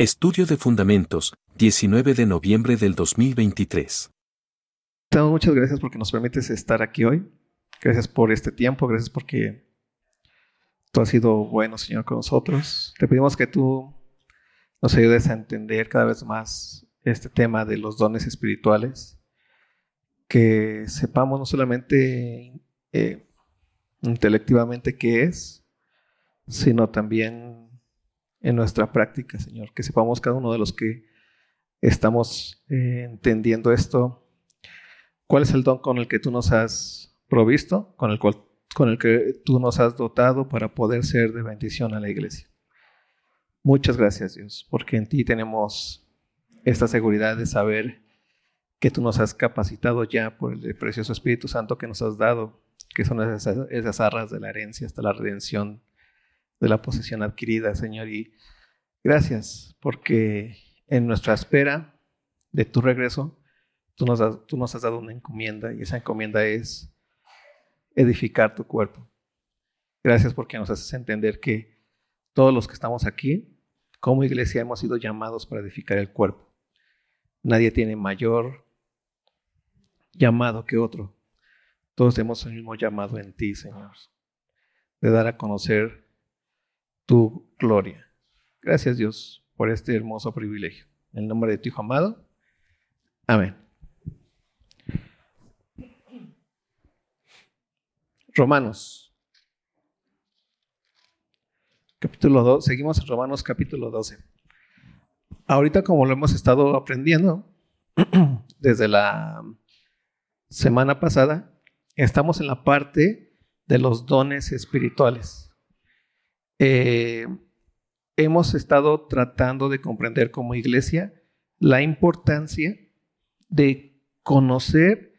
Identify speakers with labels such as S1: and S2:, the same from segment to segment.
S1: Estudio de Fundamentos, 19 de noviembre del 2023.
S2: Te damos muchas gracias porque nos permites estar aquí hoy. Gracias por este tiempo, gracias porque tú has sido bueno, Señor, con nosotros. Te pedimos que tú nos ayudes a entender cada vez más este tema de los dones espirituales, que sepamos no solamente eh, intelectivamente qué es, sino también en nuestra práctica, Señor. Que sepamos cada uno de los que estamos eh, entendiendo esto, cuál es el don con el que tú nos has provisto, con el, cual, con el que tú nos has dotado para poder ser de bendición a la iglesia. Muchas gracias, Dios, porque en ti tenemos esta seguridad de saber que tú nos has capacitado ya por el precioso Espíritu Santo que nos has dado, que son esas, esas arras de la herencia hasta la redención de la posesión adquirida, Señor. Y gracias porque en nuestra espera de tu regreso, tú nos, has, tú nos has dado una encomienda y esa encomienda es edificar tu cuerpo. Gracias porque nos haces entender que todos los que estamos aquí, como iglesia, hemos sido llamados para edificar el cuerpo. Nadie tiene mayor llamado que otro. Todos tenemos el mismo llamado en ti, Señor, de dar a conocer tu gloria. Gracias Dios por este hermoso privilegio. En el nombre de tu Hijo amado. Amén. Romanos. Capítulo 2. Seguimos en Romanos capítulo 12. Ahorita como lo hemos estado aprendiendo desde la semana pasada, estamos en la parte de los dones espirituales. Eh, hemos estado tratando de comprender como iglesia la importancia de conocer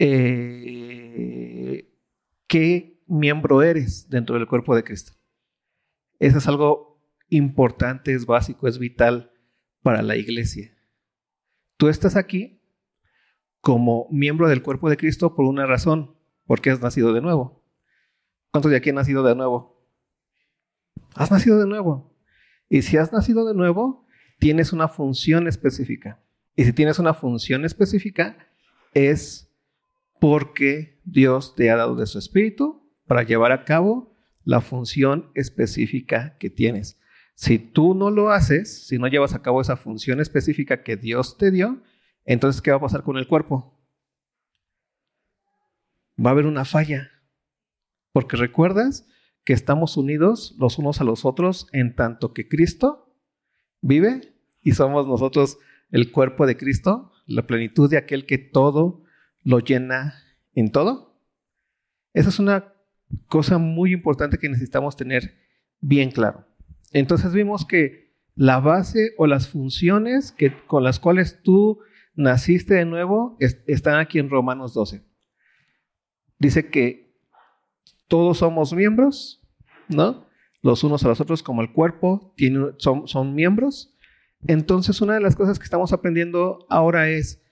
S2: eh, qué miembro eres dentro del cuerpo de Cristo. Eso es algo importante, es básico, es vital para la iglesia. Tú estás aquí como miembro del cuerpo de Cristo por una razón, porque has nacido de nuevo. ¿Cuántos de aquí han nacido de nuevo? Has nacido de nuevo. Y si has nacido de nuevo, tienes una función específica. Y si tienes una función específica, es porque Dios te ha dado de su espíritu para llevar a cabo la función específica que tienes. Si tú no lo haces, si no llevas a cabo esa función específica que Dios te dio, entonces ¿qué va a pasar con el cuerpo? Va a haber una falla. Porque recuerdas que estamos unidos los unos a los otros en tanto que Cristo vive y somos nosotros el cuerpo de Cristo, la plenitud de aquel que todo lo llena en todo. Esa es una cosa muy importante que necesitamos tener bien claro. Entonces vimos que la base o las funciones que, con las cuales tú naciste de nuevo están aquí en Romanos 12. Dice que todos somos miembros, ¿no? Los unos a los otros como el cuerpo, son, son miembros. Entonces, una de las cosas que estamos aprendiendo ahora es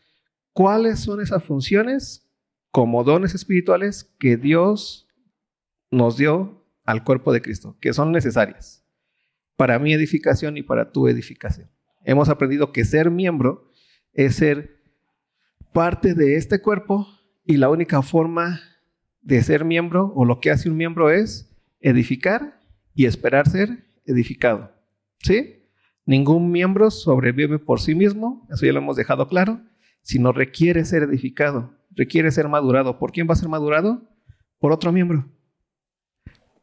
S2: cuáles son esas funciones como dones espirituales que Dios nos dio al cuerpo de Cristo, que son necesarias para mi edificación y para tu edificación. Hemos aprendido que ser miembro es ser parte de este cuerpo y la única forma de ser miembro o lo que hace un miembro es edificar y esperar ser edificado. ¿Sí? Ningún miembro sobrevive por sí mismo, eso ya lo hemos dejado claro, sino requiere ser edificado, requiere ser madurado. ¿Por quién va a ser madurado? Por otro miembro.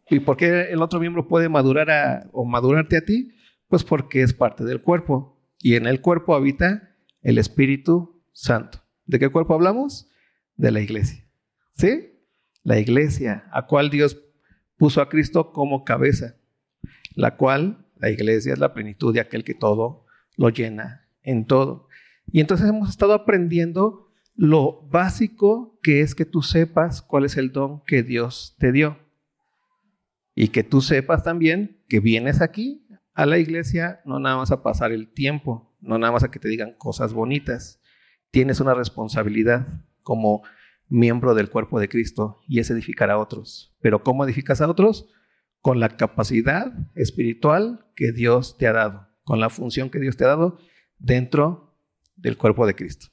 S2: ¿Y por qué el otro miembro puede madurar o madurarte a ti? Pues porque es parte del cuerpo y en el cuerpo habita el Espíritu Santo. ¿De qué cuerpo hablamos? De la iglesia. ¿Sí? La iglesia, a cual Dios puso a Cristo como cabeza, la cual la iglesia es la plenitud de aquel que todo lo llena en todo. Y entonces hemos estado aprendiendo lo básico que es que tú sepas cuál es el don que Dios te dio. Y que tú sepas también que vienes aquí a la iglesia no nada más a pasar el tiempo, no nada más a que te digan cosas bonitas. Tienes una responsabilidad como miembro del cuerpo de Cristo y es edificar a otros. Pero ¿cómo edificas a otros? Con la capacidad espiritual que Dios te ha dado, con la función que Dios te ha dado dentro del cuerpo de Cristo.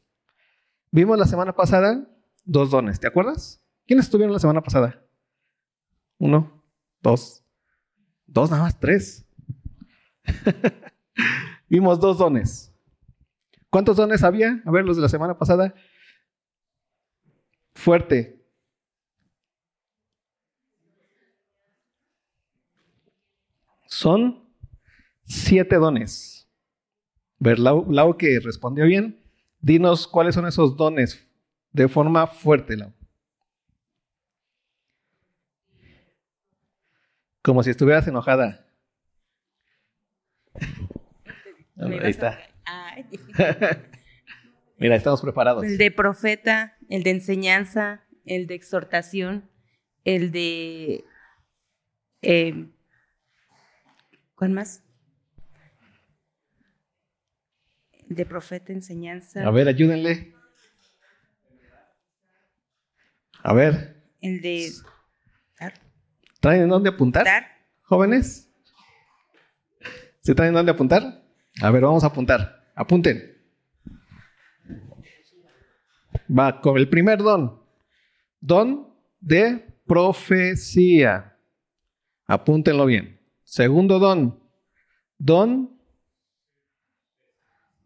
S2: Vimos la semana pasada dos dones, ¿te acuerdas? ¿Quiénes estuvieron la semana pasada? Uno, dos, dos nada más, tres. Vimos dos dones. ¿Cuántos dones había? A ver, los de la semana pasada. Fuerte. Son siete dones. Ver, Lau, que respondió bien, dinos cuáles son esos dones de forma fuerte, Lau. Como si estuvieras enojada. ahí está. Mira, estamos preparados.
S3: El de profeta, el de enseñanza, el de exhortación, el de... Eh, ¿Cuál más? El de profeta, enseñanza.
S2: A ver, ayúdenle. A ver.
S3: El de...
S2: ¿Traen en dónde apuntar? ¿Jóvenes? ¿Se traen en dónde apuntar? A ver, vamos a apuntar. Apunten. Va con el primer don. Don de profecía. Apúntenlo bien. Segundo don. Don.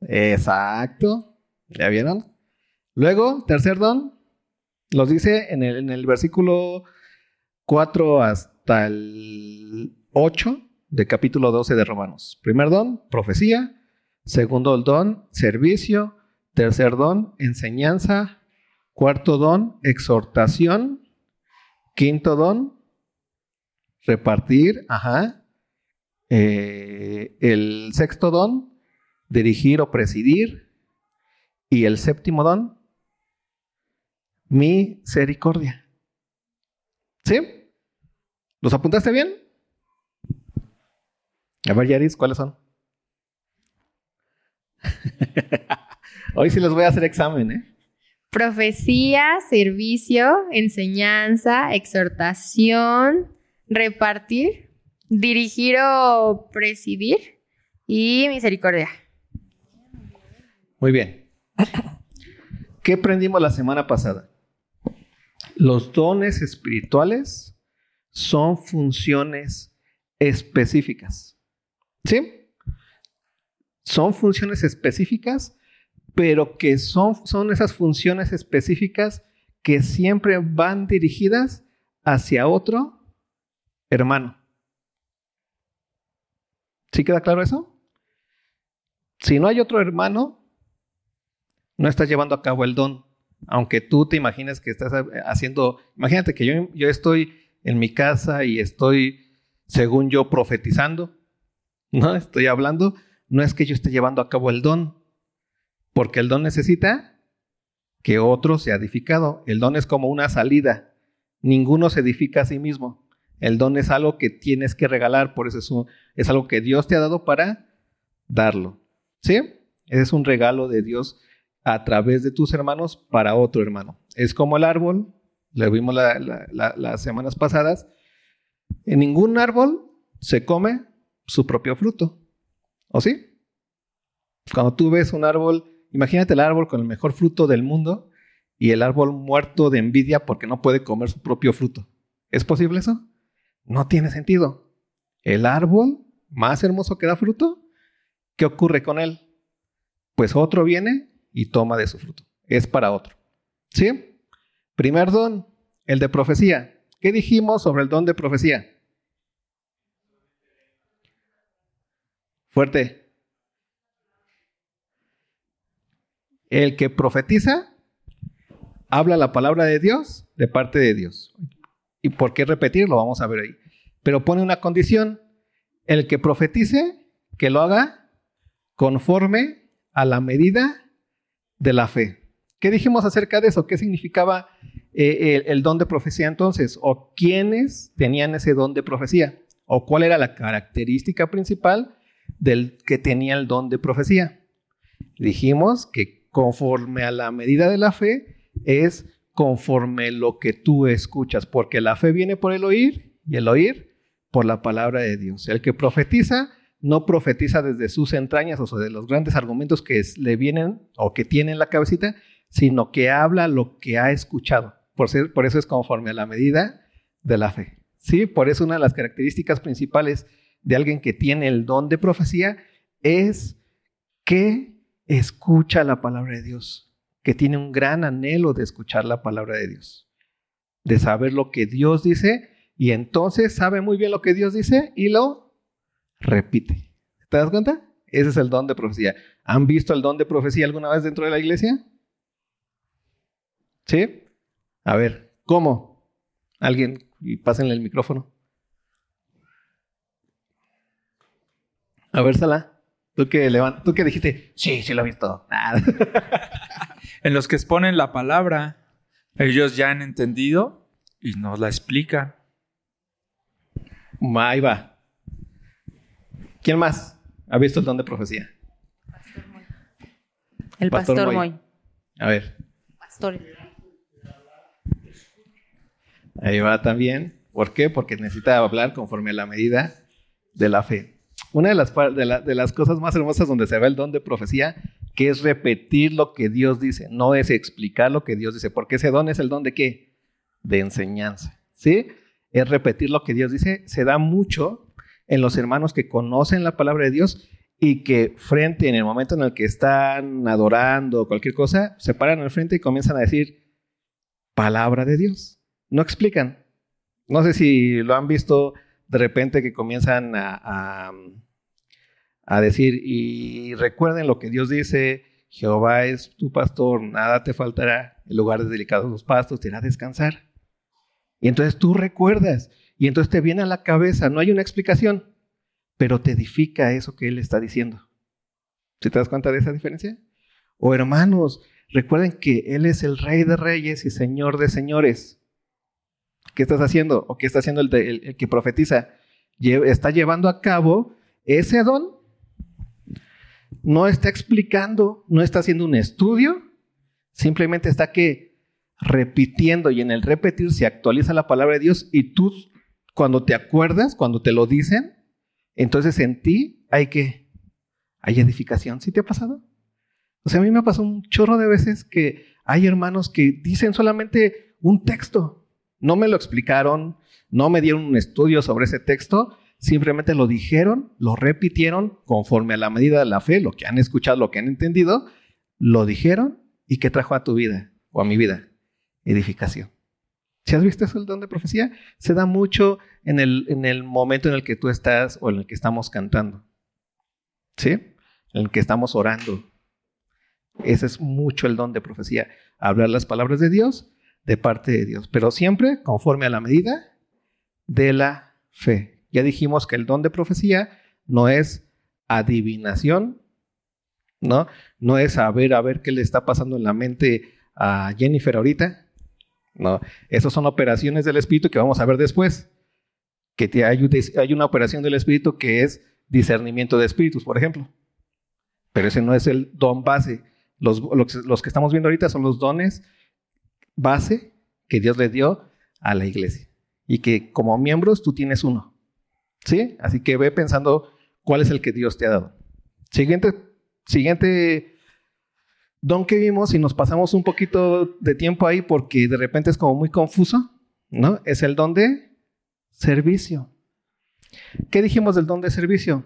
S2: Exacto. ¿Ya vieron? Luego, tercer don. Los dice en el, en el versículo 4 hasta el 8 de capítulo 12 de Romanos. Primer don, profecía. Segundo don, servicio. Tercer don, enseñanza. Cuarto don, exhortación. Quinto don, repartir. Ajá. Eh, el sexto don, dirigir o presidir. Y el séptimo don, misericordia. ¿Sí? ¿Los apuntaste bien? A ver, Yaris, ¿cuáles son? Hoy sí les voy a hacer examen, ¿eh?
S4: Profecía, servicio, enseñanza, exhortación, repartir, dirigir o presidir y misericordia.
S2: Muy bien. ¿Qué aprendimos la semana pasada? Los dones espirituales son funciones específicas. ¿Sí? son funciones específicas, pero que son, son esas funciones específicas que siempre van dirigidas hacia otro hermano. ¿Sí queda claro eso? Si no hay otro hermano, no estás llevando a cabo el don. Aunque tú te imagines que estás haciendo, imagínate que yo, yo estoy en mi casa y estoy, según yo, profetizando, ¿no? Estoy hablando, no es que yo esté llevando a cabo el don, porque el don necesita que otro sea edificado. El don es como una salida. Ninguno se edifica a sí mismo. El don es algo que tienes que regalar, por eso es, algo que Dios te ha dado para darlo. ¿Sí? Es un regalo de Dios a través de tus hermanos para otro hermano. Es como el árbol, lo vimos las semanas pasadas. En ningún árbol se come su propio fruto. ¿O sí? Cuando tú ves un árbol, imagínate el árbol con el mejor fruto del mundo y el árbol muerto de envidia porque no puede comer su propio fruto. ¿Es posible eso? No tiene sentido. El árbol más hermoso que da fruto, ¿qué ocurre con él? Pues otro viene y toma de su fruto. Es para otro. ¿Sí? Primer don, el de profecía. ¿Qué dijimos sobre el don de profecía? Fuerte. El que profetiza habla la palabra de Dios de parte de Dios. ¿Y por qué repetirlo? Vamos a ver ahí. Pero pone una condición. El que profetice, que lo haga conforme a la medida de la fe. ¿Qué dijimos acerca de eso? ¿Qué significaba eh, el, el, don de profecía entonces? ¿O quiénes tenían ese don de profecía? ¿O cuál era la característica principal del que tenía el don de profecía. Dijimos que conforme a la medida de la fe es conforme lo que tú escuchas, porque la fe viene por el oír y el oír por la palabra de Dios. El que profetiza no profetiza desde sus entrañas, o sea, de los grandes argumentos que le vienen o que tiene en la cabecita, sino que habla lo que ha escuchado. Por, ser, por eso es conforme a la medida de la fe. ¿Sí? Por eso una de las características principales de alguien que tiene el don de profecía es que escucha la palabra de Dios, que tiene un gran anhelo de escuchar la palabra de Dios, de saber lo que Dios dice y entonces sabe muy bien lo que Dios dice y lo repite. ¿Te das cuenta? Ese es el don de profecía. ¿Han visto el don de profecía alguna vez dentro de la iglesia? ¿Sí? A ver, ¿cómo? Alguien, y pásenle el micrófono. A ver, Sala. ¿Tú que, ¿Tú que dijiste? Sí, sí lo he visto.
S5: en los que exponen la palabra, ellos ya han entendido y nos la explican.
S2: Ahí va. ¿Quién más ha visto el don de profecía?
S3: El pastor, Moy.
S2: A ver.
S3: Pastor.
S2: Ahí va también. ¿Por qué? Porque necesita hablar conforme a la medida de la fe. Una de las, de, las cosas más hermosas donde se ve el don de profecía, que es repetir lo que Dios dice, no es explicar lo que Dios dice, porque ese don es el don de qué? De enseñanza, ¿sí? Es repetir lo que Dios dice, se da mucho en los hermanos que conocen la palabra de Dios y que frente, en el momento en el que están adorando cualquier cosa, se paran al frente y comienzan a decir palabra de Dios. No explican. No sé si lo han visto de repente que comienzan a, a, decir, y recuerden lo que Dios dice, Jehová es tu pastor, nada te faltará, en lugares delicados los pastos, te a descansar. Y entonces tú recuerdas, y entonces te viene a la cabeza, no hay una explicación, pero te edifica eso que Él está diciendo. ¿Sí te das cuenta de esa diferencia? O hermanos, recuerden que Él es el Rey de Reyes y Señor de Señores. ¿Qué estás haciendo? ¿O qué está haciendo el, que profetiza? está llevando a cabo ese don. No está explicando, no está haciendo un estudio, simplemente está que repitiendo y en el repetir se actualiza la palabra de Dios y tú cuando te acuerdas, cuando te lo dicen, entonces en ti hay que, hay edificación. ¿Sí te ha pasado? O sea, a mí me ha pasado un chorro de veces que hay hermanos que dicen solamente un texto no me lo explicaron, no me dieron un estudio sobre ese texto, simplemente lo dijeron, lo repitieron conforme a la medida de la fe, lo que han escuchado, lo que han entendido, lo dijeron y ¿qué trajo a tu vida o a mi vida? Edificación. Si has visto eso el don de profecía, se da mucho en el, en el momento en el que tú estás o en el que estamos cantando. ¿Sí? En el que estamos orando. Ese es mucho el don de profecía. Hablar las palabras de Dios de parte de Dios, pero siempre conforme a la medida de la fe. Ya dijimos que el don de profecía no es adivinación, ¿no? No es saber a ver qué le está pasando en la mente a Jennifer ahorita, ¿no? Esas son operaciones del Espíritu que vamos a ver después. Que te hay, hay una operación del Espíritu que es discernimiento de espíritus, por ejemplo. Pero ese no es el don base. Los, los que estamos viendo ahorita son los dones base que Dios le dio a la iglesia. Y que como miembros tú tienes uno. ¿Sí? Así que ve pensando cuál es el que Dios te ha dado. Siguiente, siguiente don que vimos y nos pasamos un poquito de tiempo ahí porque de repente es como muy confuso, ¿no? Es el don de servicio. ¿Qué dijimos del don de servicio?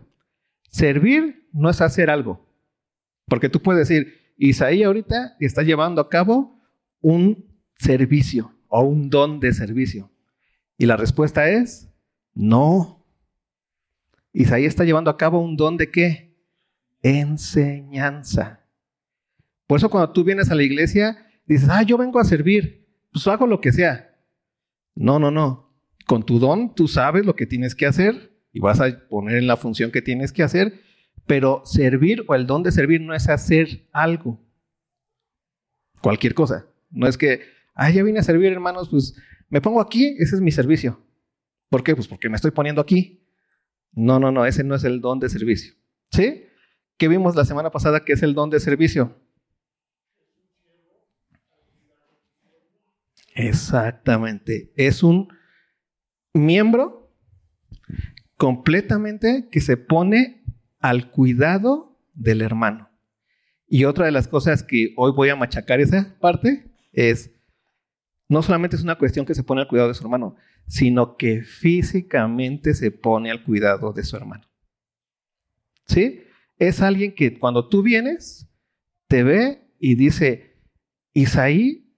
S2: Servir no es hacer algo. Porque tú puedes decir, Isaí ahorita está llevando a cabo un servicio o un don de servicio? Y la respuesta es no. Isaías está llevando a cabo un don de qué? Enseñanza. Por eso cuando tú vienes a la iglesia, dices, ah, yo vengo a servir, pues hago lo que sea. No, no, no. Con tu don tú sabes lo que tienes que hacer y vas a poner en la función que tienes que hacer, pero servir o el don de servir no es hacer algo. Cualquier cosa. No es que, ah, ya vine a servir, hermanos, pues me pongo aquí, ese es mi servicio. ¿Por qué? Pues porque me estoy poniendo aquí. No, no, no, ese no es el don de servicio. ¿Sí? ¿Qué vimos la semana pasada que es el don de servicio? Exactamente. Es un miembro completamente que se pone al cuidado del hermano. Y otra de las cosas que hoy voy a machacar esa parte es, no solamente es una cuestión que se pone al cuidado de su hermano, sino que físicamente se pone al cuidado de su hermano. ¿Sí? Es alguien que cuando tú vienes, te ve y dice, Isaí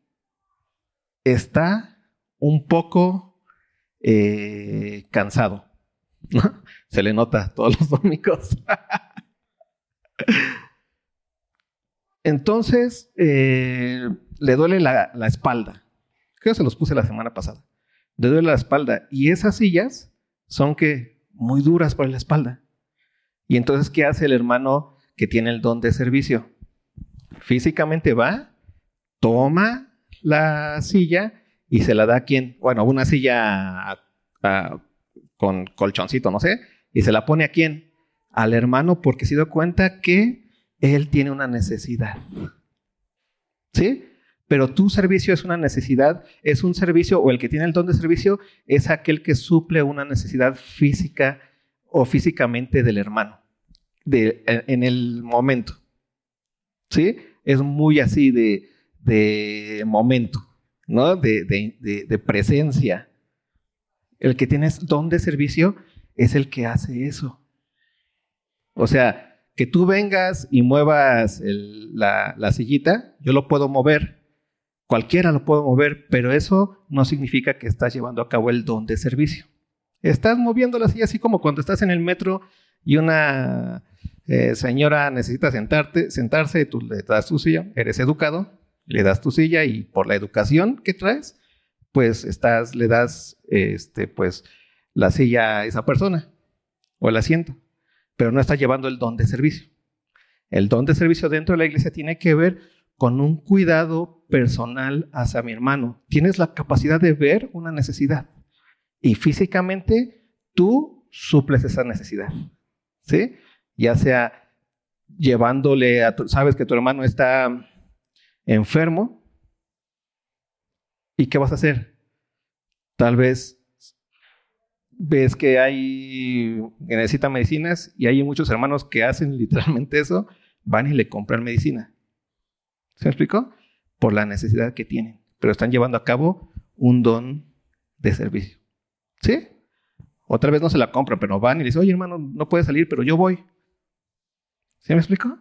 S2: está un poco eh, cansado. Se le nota todos los domingos. Entonces, eh, le duele la, la, espalda. Se los puse la semana pasada. Le duele la espalda. Y esas sillas son que muy duras para la espalda. Y entonces, ¿qué hace el hermano que tiene el don de servicio? Físicamente va, toma la silla y se la da a quien, bueno, una silla con colchoncito, no sé, y se la pone a quién? Al hermano porque se dio cuenta que él tiene una necesidad. ¿Sí? Pero tu servicio es una necesidad, es un servicio, o el que tiene el don de servicio es aquel que suple una necesidad física o físicamente del hermano, de, en el momento. ¿Sí? Es muy así de, de momento, ¿no? De, de, presencia. El que tiene don de servicio es el que hace eso. O sea, que tú vengas y muevas la, la sillita, yo lo puedo mover, cualquiera lo puedo mover, pero eso no significa que estás llevando a cabo el don de servicio. Estás moviendo la silla así como cuando estás en el metro y una eh, señora necesita sentarte, sentarse, tú le das tu silla, eres educado, le das tu silla y por la educación que traes, pues estás, le das este, pues, la silla a esa persona o el asiento, pero no estás llevando el don de servicio. El don de servicio dentro de la iglesia tiene que ver con un cuidado personal hacia mi hermano. Tienes la capacidad de ver una necesidad y físicamente tú suples esa necesidad. ¿Sí? Ya sea llevándole a tu, sabes que tu hermano está enfermo, ¿y qué vas a hacer? Tal vez ves que hay, que necesita medicinas y hay muchos hermanos que hacen literalmente eso, van y le compran medicina. ¿Se me explicó? Por la necesidad que tienen, pero están llevando a cabo un don de servicio. ¿Sí? Otra vez no se la compran, pero van y dicen, oye hermano, no puede salir, pero yo voy. ¿Se me explicó?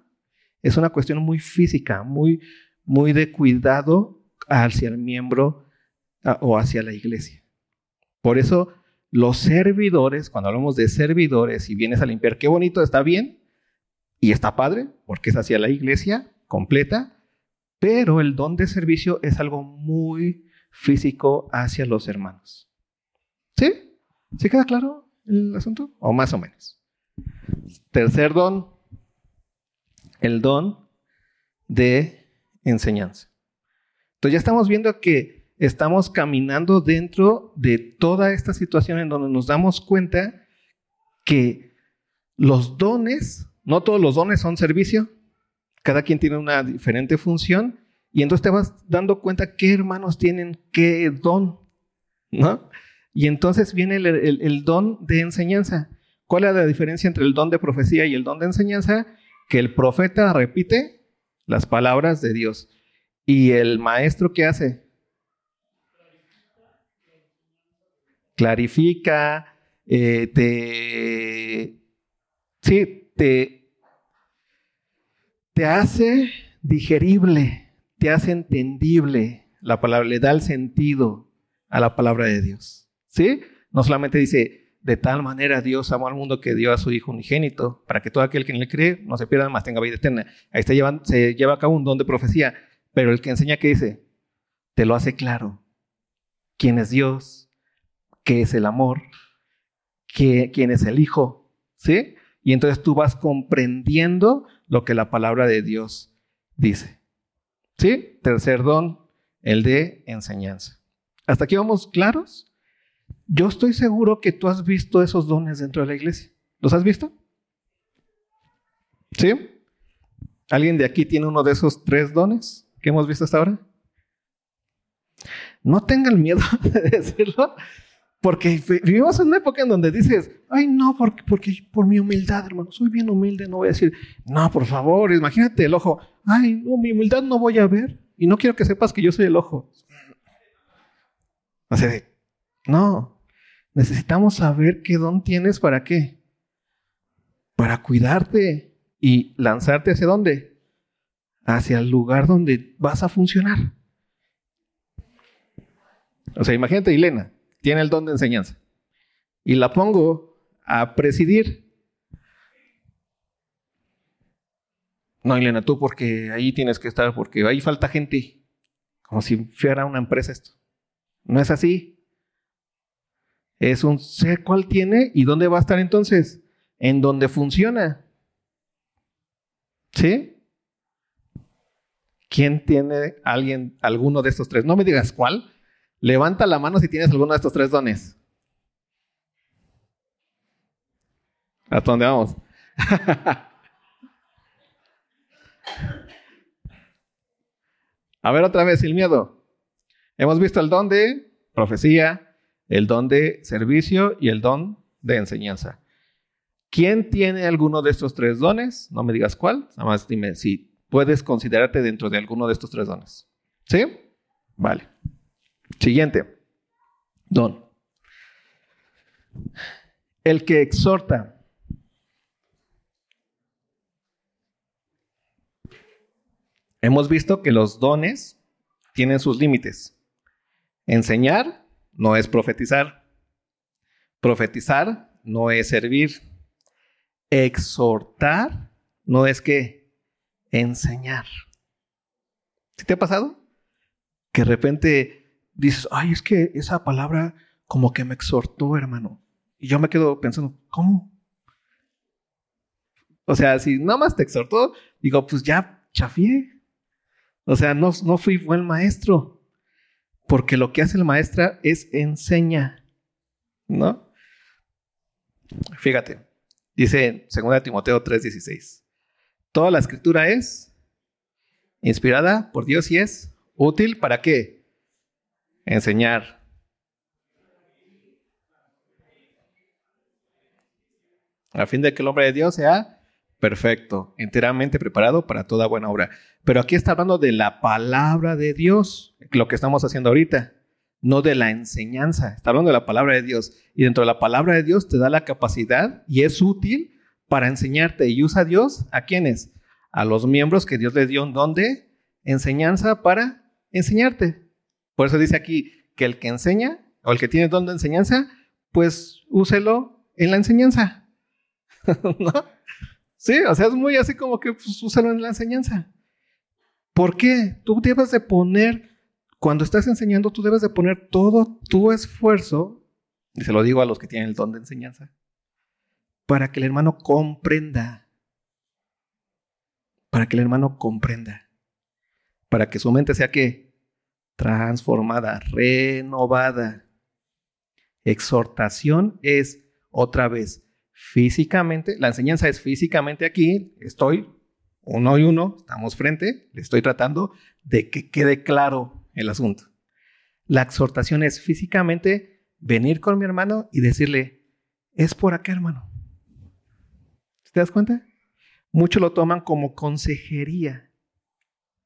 S2: Es una cuestión muy física, muy, muy de cuidado hacia el miembro o hacia la iglesia. Por eso los servidores, cuando hablamos de servidores y vienes a limpiar, qué bonito, está bien y está padre, porque es hacia la iglesia completa, pero el don de servicio es algo muy físico hacia los hermanos. ¿Sí? ¿Sí queda claro el asunto? O más o menos. Tercer don, el don de enseñanza. Entonces ya estamos viendo que estamos caminando dentro de toda esta situación en donde nos damos cuenta que los dones, no todos los dones son servicio, cada quien tiene una diferente función y entonces te vas dando cuenta qué hermanos tienen qué don, ¿no? Y entonces viene el, don de enseñanza. ¿Cuál es la diferencia entre el don de profecía y el don de enseñanza? Que el profeta repite las palabras de Dios ¿Y el maestro qué hace? Clarifica, eh, te, sí, te, te hace digerible, te hace entendible la palabra, le da el sentido a la palabra de Dios. ¿Sí? No solamente dice, de tal manera Dios amó al mundo que dio a su Hijo unigénito, para que todo aquel que en él cree no se pierda, más tenga vida eterna. Ahí está se lleva a cabo un don de profecía. Pero el que enseña, ¿qué dice? Te lo hace claro. ¿Quién es Dios? ¿Qué es el amor? ¿Quién es el Hijo? ¿Sí? Y entonces tú vas comprendiendo lo que la palabra de Dios dice. ¿Sí? Tercer don, el de enseñanza. ¿Hasta aquí vamos claros? Yo estoy seguro que tú has visto esos dones dentro de la iglesia. ¿Los has visto? ¿Sí? ¿Alguien de aquí tiene uno de esos tres dones? que hemos visto hasta ahora? No tengan miedo de decirlo. Porque vivimos en una época en donde dices, ay, no, porque, porque por mi humildad, hermano, soy bien humilde, no voy a decir, no, por favor, imagínate el ojo, ay, no, mi humildad no voy a ver y no quiero que sepas que yo soy el ojo. O sea, no, necesitamos saber qué don tienes para qué. Para cuidarte y lanzarte hacia dónde? Hacia el lugar donde vas a funcionar. O sea, imagínate, Elena, tiene el don de enseñanza. Y la pongo a presidir. No, Elena, tú porque ahí tienes que estar, porque ahí falta gente. Como si fuera una empresa esto. No es así. Es un sé cuál tiene y dónde va a estar entonces. En donde funciona. ¿Sí? ¿Quién tiene alguien, alguno de estos tres? No me digas cuál. Levanta la mano si tienes alguno de estos tres dones. ¿Hasta dónde vamos? A ver otra vez, el miedo. Hemos visto el don de profecía, el don de servicio y el don de enseñanza. ¿Quién tiene alguno de estos tres dones? No me digas cuál, nada más dime si puedes considerarte dentro de alguno de estos tres dones. ¿Sí? Vale. Siguiente. Don. El que exhorta. Hemos visto que los dones tienen sus límites. Enseñar no es profetizar. Profetizar no es servir. Exhortar no es que enseñar. ¿Sí te ha pasado? Que de repente dices, ay, es que esa palabra como que me exhortó, hermano. Y yo me quedo pensando, ¿cómo? O sea, si nada más te exhortó, digo, pues ya chafié. O sea, no, no fui buen maestro. Porque lo que hace el maestra es enseña, ¿no? Fíjate, dice en 2 Timoteo 3:16, toda la escritura es inspirada por Dios y es útil para qué? Enseñar. A fin de que el hombre de Dios sea perfecto, enteramente preparado para toda buena obra. Pero aquí está hablando de la palabra de Dios, lo que estamos haciendo ahorita, no de la enseñanza. Está hablando de la palabra de Dios. Y dentro de la palabra de Dios te da la capacidad y es útil para enseñarte. Y usa Dios a quienes? A los miembros que Dios les dio un don de enseñanza para enseñarte. Por eso dice aquí que el que enseña o el que tiene don de enseñanza, pues úselo en la enseñanza. ¿No? Sí, o sea, es muy así como que pues, úsalo en la enseñanza. ¿Por qué? Tú debes de poner, cuando estás enseñando, tú debes de poner todo tu esfuerzo, y se lo digo a los que tienen el don de enseñanza, para que el hermano comprenda. Para que el hermano comprenda. Para que su mente sea que transformada, renovada. Exhortación es otra vez físicamente, la enseñanza es físicamente aquí, estoy uno y uno, estamos frente, le estoy tratando de que quede claro el asunto. La exhortación es físicamente venir con mi hermano y decirle, es por acá, hermano. ¿Te das cuenta? Muchos lo toman como consejería.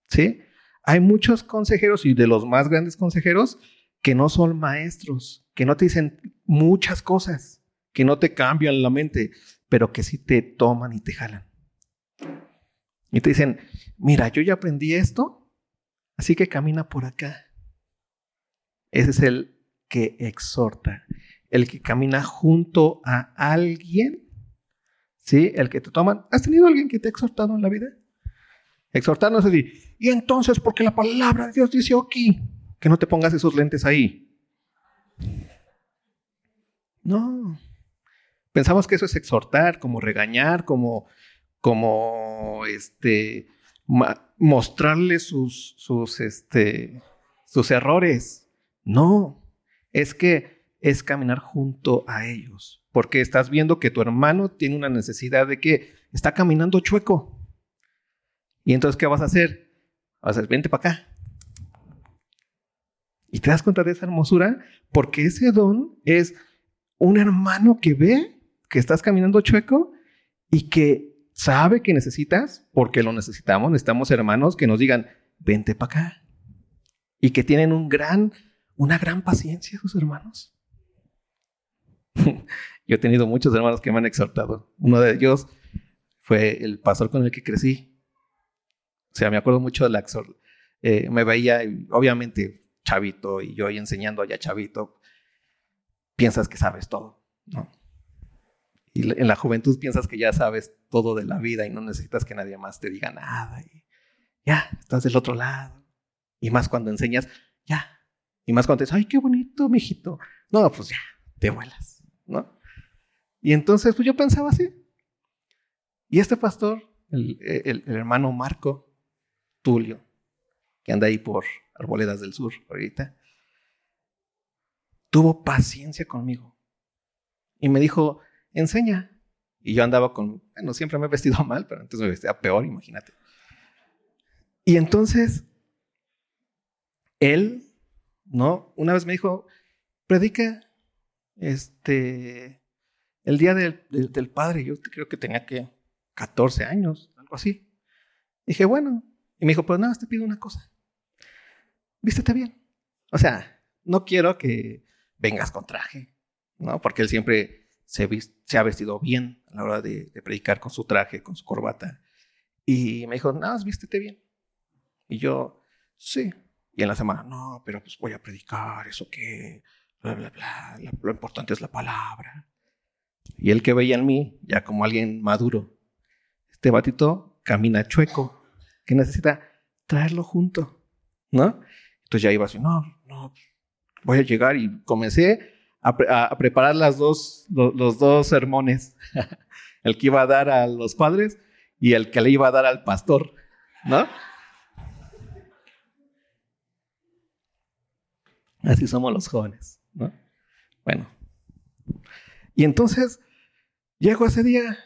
S2: ¿Sí? Hay muchos consejeros y de los más grandes consejeros que no son maestros, que no te dicen muchas cosas que no te cambian la mente, pero que sí te toman y te jalan. Y te dicen, mira, yo ya aprendí esto, así que camina por acá. Ese es el que exhorta, el que camina junto a alguien, ¿sí? El que te toman. ¿Has tenido alguien que te ha exhortado en la vida? Exhortar no es decir, y entonces, porque la palabra de Dios dice aquí, que no te pongas esos lentes ahí. No. Pensamos que eso es exhortar, como regañar, como, como este, mostrarle sus, sus, este, sus errores. No, es que es caminar junto a ellos, porque estás viendo que tu hermano tiene una necesidad de que está caminando chueco. Y entonces, ¿qué vas a hacer? Vas a decir, vente para acá. Y te das cuenta de esa hermosura porque ese don es un hermano que ve que estás caminando chueco y que sabe que necesitas, porque lo necesitamos, necesitamos hermanos que nos digan, vente para acá. Y que tienen un gran, una gran paciencia sus hermanos. Yo he tenido muchos hermanos que me han exhortado. Uno de ellos fue el pastor con el que crecí. O sea, me acuerdo mucho de la eh, me veía, obviamente, chavito, y yo ahí enseñando allá chavito, piensas que sabes todo, ¿no? Y en la juventud piensas que ya sabes todo de la vida y no necesitas que nadie más te diga nada. Y ya, estás del otro lado. Y más cuando enseñas, ya. Y más cuando dices, ay, qué bonito, mijito. No, pues ya, te vuelas, ¿no? Y entonces, pues yo pensaba así. Y este pastor, el, hermano Marco Tulio, que anda ahí por Arboledas del Sur ahorita, tuvo paciencia conmigo. Y me dijo, enseña. Y yo andaba con, bueno, siempre me he vestido mal, pero entonces me vestía peor, imagínate. Y entonces, él, ¿no? Una vez me dijo, predica este, el día del, del, padre. Yo creo que tenía que 14 años, algo así. Dije, bueno. Y me dijo, pues nada, te pido una cosa. Vístete bien. O sea, no quiero que vengas con traje, ¿no? Porque él siempre se, ha vestido bien a la hora de, predicar con su traje, con su corbata. Y me dijo, nada, vístete bien. Y yo, sí. Y en la semana, no, pero pues voy a predicar, eso qué, bla, bla, bla. Lo importante es la palabra. Y él que veía en mí, ya como alguien maduro, este batito camina chueco, que necesita traerlo junto, ¿no? Entonces ya iba así, no, no, voy a llegar y comencé a, preparar las dos, los, dos sermones, el que iba a dar a los padres y el que le iba a dar al pastor, ¿no? Así somos los jóvenes, ¿no? Bueno. Y entonces llego ese día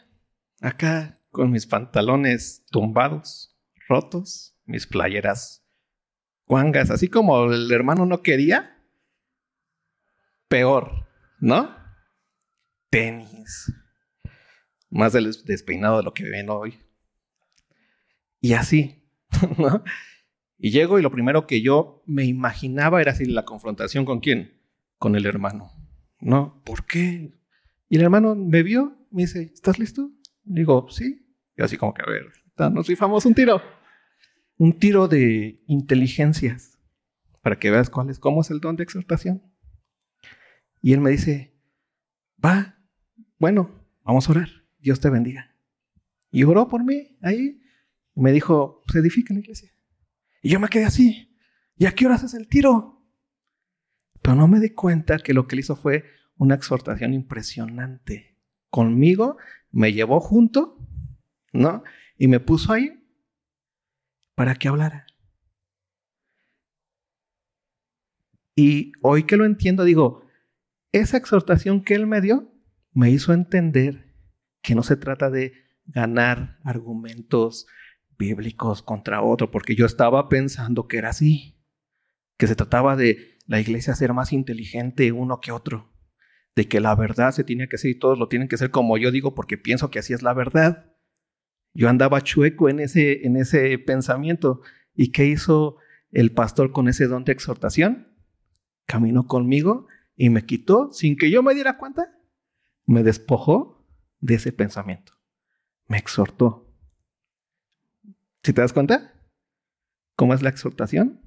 S2: acá con mis pantalones tumbados, rotos, mis playeras guangas, así como el hermano no quería, peor, ¿no? Tenis. Más despeinado de lo que ven hoy. Y así, ¿no? Y llego y lo primero que yo me imaginaba era así la confrontación con quién? Con el hermano. ¿No? ¿Por qué? Y el hermano me vio, me dice, ¿estás listo? Digo, sí. Y así como que, a ver, nos rifamos un tiro. Un tiro de inteligencias. Para que veas cuál es, cómo es el don de exhortación. Y él me dice, va, bueno, vamos a orar, Dios te bendiga. Y oró por mí ahí. Me dijo, se edifica la iglesia. Y yo me quedé así. ¿Y a qué hora haces el tiro? Pero no me di cuenta que lo que él hizo fue una exhortación impresionante. Conmigo me llevó junto, ¿no? Y me puso ahí para que hablara. Y hoy que lo entiendo, digo, esa exhortación que él me dio me hizo entender que no se trata de ganar argumentos bíblicos contra otro, porque yo estaba pensando que era así, que se trataba de la iglesia ser más inteligente uno que otro, de que la verdad se tiene que hacer y todos lo tienen que hacer como yo digo, porque pienso que así es la verdad. Yo andaba chueco en ese, en ese pensamiento. ¿Y qué hizo el pastor con ese don de exhortación? Caminó conmigo y me quitó, sin que yo me diera cuenta, me despojó de ese pensamiento. Me exhortó. ¿Si te das cuenta? ¿Cómo es la exhortación?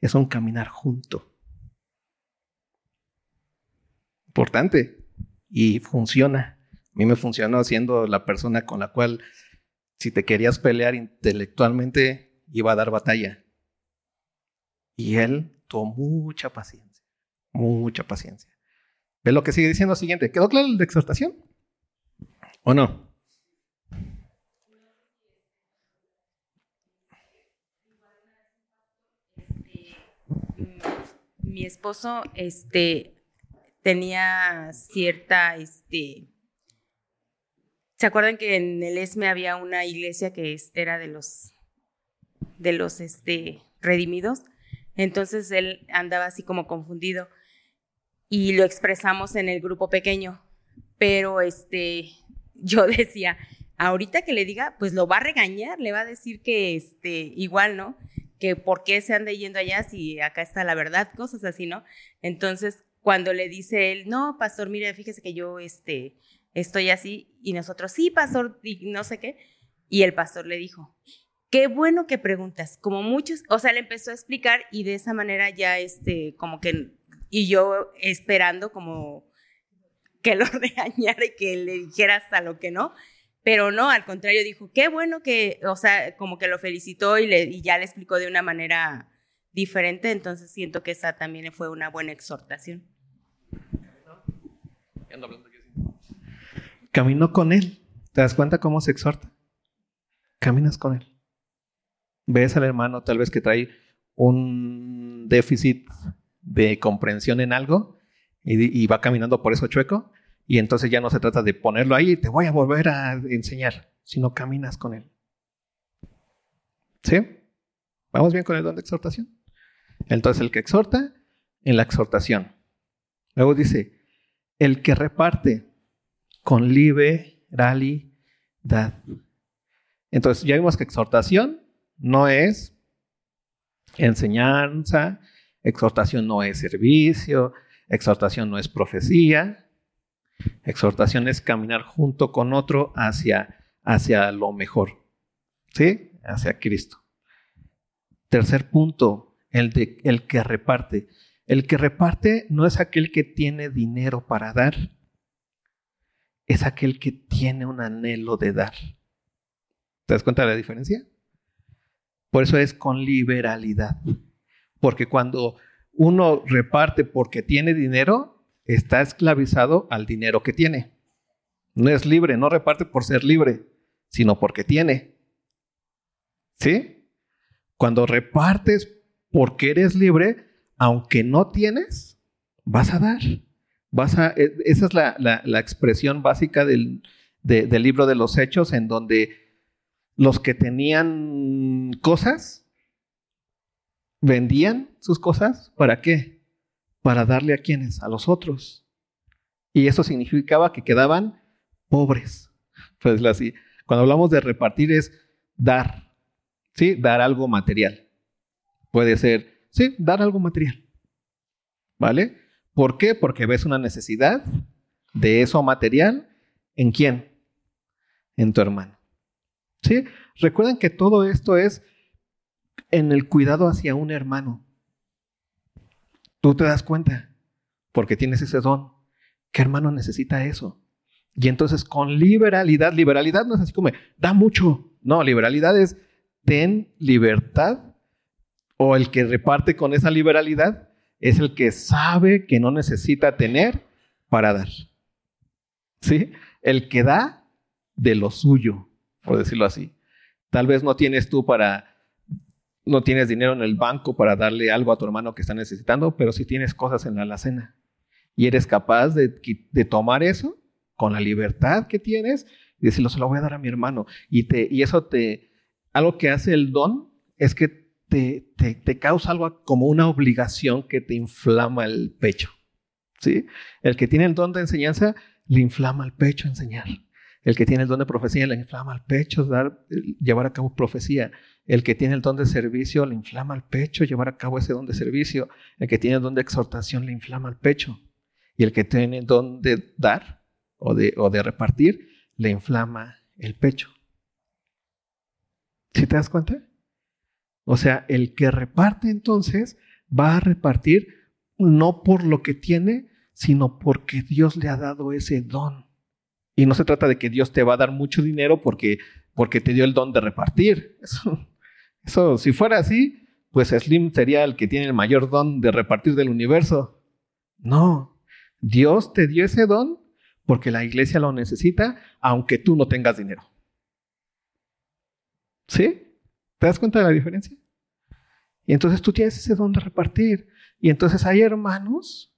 S2: Es un caminar junto. Importante. Y funciona. Mí me funcionó siendo la persona con la cual, si te querías pelear intelectualmente, iba a dar batalla. Y él tuvo mucha paciencia. Mucha paciencia. ¿Ves lo que sigue diciendo? Siguiente. ¿Quedó claro la exhortación? ¿O no?
S3: mi esposo este tenía cierta este ¿Se acuerdan que en el ESME había una iglesia que era de los de los este redimidos? Entonces él andaba así como confundido y lo expresamos en el grupo pequeño. Pero este, yo decía, ahorita que le diga, pues lo va a regañar, le va a decir que este, igual, ¿no? Que por qué se anda yendo allá si acá está la verdad, cosas así, ¿no? Entonces, cuando le dice él, no, pastor, mire, fíjese que yo este, estoy así, y nosotros, sí, pastor, y no sé qué, y el pastor le dijo, qué bueno que preguntas, como muchos, o sea, le empezó a explicar y de esa manera ya, este, como que, y yo esperando como que lo regañara y que le dijera hasta lo que no, pero no, al contrario, dijo, qué bueno que, o sea, como que lo felicitó y, le, y ya le explicó de una manera diferente, entonces siento que esa también fue una buena exhortación.
S2: Caminó con él. ¿Te das cuenta cómo se exhorta? Caminas con él. Ves al hermano tal vez que trae un déficit de comprensión en algo y, va caminando por eso chueco y entonces ya no se trata de ponerlo ahí y te voy a volver a enseñar, sino caminas con él. ¿Sí? ¿Vamos bien con el don de exhortación? Entonces el que exhorta en la exhortación. Luego dice, el que reparte con liberalidad. Entonces ya vimos que exhortación no es enseñanza, exhortación no es servicio, exhortación no es profecía, exhortación es caminar junto con otro hacia, hacia lo mejor, ¿sí? Hacia Cristo. Tercer punto, el, de, el que reparte. El que reparte no es aquel que tiene dinero para dar, es aquel que tiene un anhelo de dar. ¿Te das cuenta de la diferencia? Por eso es con liberalidad. Porque cuando uno reparte porque tiene dinero, está esclavizado al dinero que tiene. No es libre, no reparte por ser libre, sino porque tiene. ¿Sí? Cuando repartes porque eres libre, aunque no tienes, vas a dar. Vas a, e, esa es la, la, expresión básica del, del libro de los hechos, en donde los que tenían cosas vendían sus cosas. ¿Para qué? Para darle a quienes? A los otros. Y eso significaba que quedaban pobres. Pues así. Cuando hablamos de repartir es dar, ¿sí? Dar algo material. Puede ser Sí, dar algo material. ¿Vale? ¿Por qué? Porque ves una necesidad de eso material. ¿En quién? En tu hermano. ¿Sí? Recuerden que todo esto es en el cuidado hacia un hermano. Tú te das cuenta, porque tienes ese don. ¿Qué hermano necesita eso? Y entonces con liberalidad, liberalidad no es así como, da mucho. No, liberalidad es, ten libertad o el que reparte con esa liberalidad es el que sabe que no necesita tener para dar. ¿Sí? El que da de lo suyo, por decirlo así. Tal vez no tienes tú para, no tienes dinero en el banco para darle algo a tu hermano que está necesitando, pero sí tienes cosas en la alacena. Y eres capaz de, de tomar eso con la libertad que tienes y decirlo, se lo voy a dar a mi hermano. Y, te, y eso te, algo que hace el don es que te, te, causa algo como una obligación que te inflama el pecho. ¿sí? El que tiene el don de enseñanza le inflama el pecho enseñar. El que tiene el don de profecía le inflama el pecho dar, llevar a cabo profecía. El que tiene el don de servicio le inflama el pecho llevar a cabo ese don de servicio. El que tiene el don de exhortación le inflama el pecho. Y el que tiene el don de dar o de, o de repartir le inflama el pecho. ¿Sí te das cuenta? O sea, el que reparte entonces va a repartir no por lo que tiene, sino porque Dios le ha dado ese don. Y no se trata de que Dios te va a dar mucho dinero porque, porque te dio el don de repartir. Eso, eso, si fuera así, pues Slim sería el que tiene el mayor don de repartir del universo. No, Dios te dio ese don porque la iglesia lo necesita, aunque tú no tengas dinero. ¿Sí? ¿Te das cuenta de la diferencia? Y entonces tú tienes ese don de repartir. Y entonces hay hermanos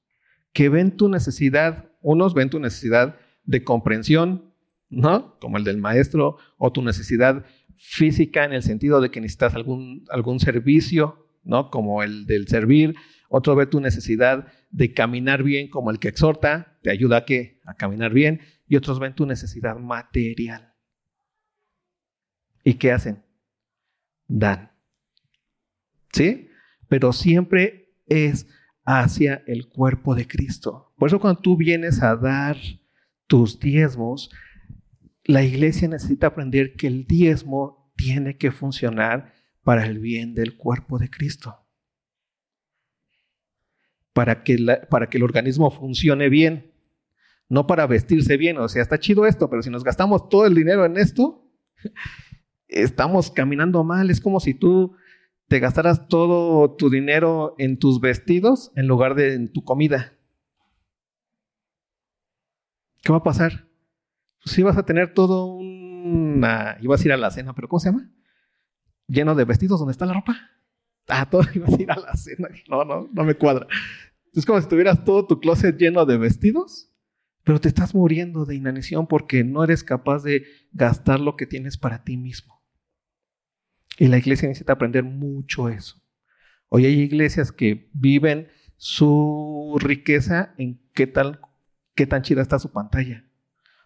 S2: que ven tu necesidad, unos ven tu necesidad de comprensión, ¿no? Como el del maestro, o tu necesidad física en el sentido de que necesitas algún, algún servicio ¿no? Como el del servir, otro ve tu necesidad de caminar bien como el que exhorta, te ayuda a qué? A caminar bien, y otros ven tu necesidad material. ¿Y qué hacen? Dan. ¿Sí? Pero siempre es hacia el cuerpo de Cristo. Por eso cuando tú vienes a dar tus diezmos, la iglesia necesita aprender que el diezmo tiene que funcionar para el bien del cuerpo de Cristo. Para que, para que el organismo funcione bien, no para vestirse bien. O sea, está chido esto, pero si nos gastamos todo el dinero en esto, estamos caminando mal. Es como si tú te gastaras todo tu dinero en tus vestidos en lugar de en tu comida. ¿Qué va a pasar? Pues sí vas a tener todo una... Ibas a ir a la cena, pero ¿cómo se llama? Lleno de vestidos, ¿dónde está la ropa? Ah, todo ibas a ir a la cena. No, no, no me cuadra. Es como si tuvieras todo tu closet lleno de vestidos, pero te estás muriendo de inanición porque no eres capaz de gastar lo que tienes para ti mismo. Y la iglesia necesita aprender mucho eso. Hoy hay iglesias que viven su riqueza en qué qué tan chida está su pantalla,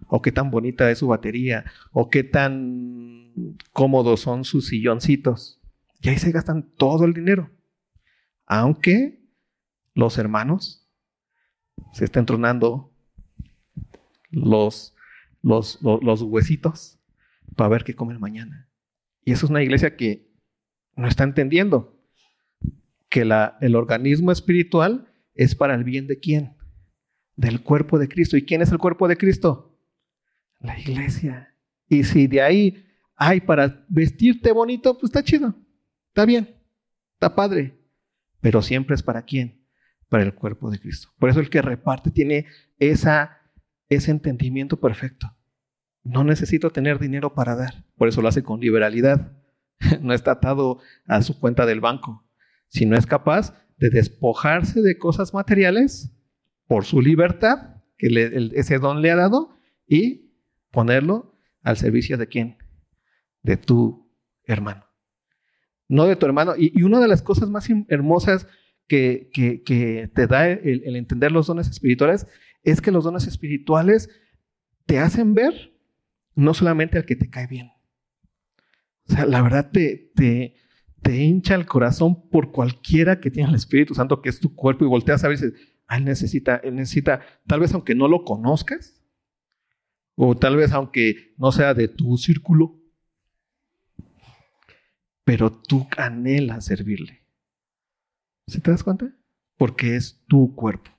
S2: o qué tan bonita es su batería, o qué tan cómodos son sus silloncitos. Y ahí se gastan todo el dinero. Aunque los hermanos se estén tronando los, los, los, los huesitos para ver qué comen mañana. Y eso es una iglesia que no está entendiendo que el organismo espiritual es para el bien de quién? Del cuerpo de Cristo. ¿Y quién es el cuerpo de Cristo? La iglesia. Y si de ahí hay para vestirte bonito, pues está chido. Está bien. Está padre. Pero siempre es para quién? Para el cuerpo de Cristo. Por eso el que reparte tiene ese entendimiento perfecto. No necesito tener dinero para dar. Por eso lo hace con liberalidad. No está atado a su cuenta del banco. Si no es capaz de despojarse de cosas materiales por su libertad, que ese don le ha dado, y ponerlo al servicio de quién? De tu hermano. No de tu hermano. Y, una de las cosas más hermosas que, que, te da el entender los dones espirituales es que los dones espirituales te hacen ver no solamente al que te cae bien. O sea, la verdad te, te, te hincha el corazón por cualquiera que tiene el Espíritu Santo, que es tu cuerpo, y volteas a ver y dices, ah, él necesita, él necesita, tal vez aunque no lo conozcas, o tal vez aunque no sea de tu círculo, pero tú anhelas servirle. ¿Se te das cuenta? Porque es tu cuerpo.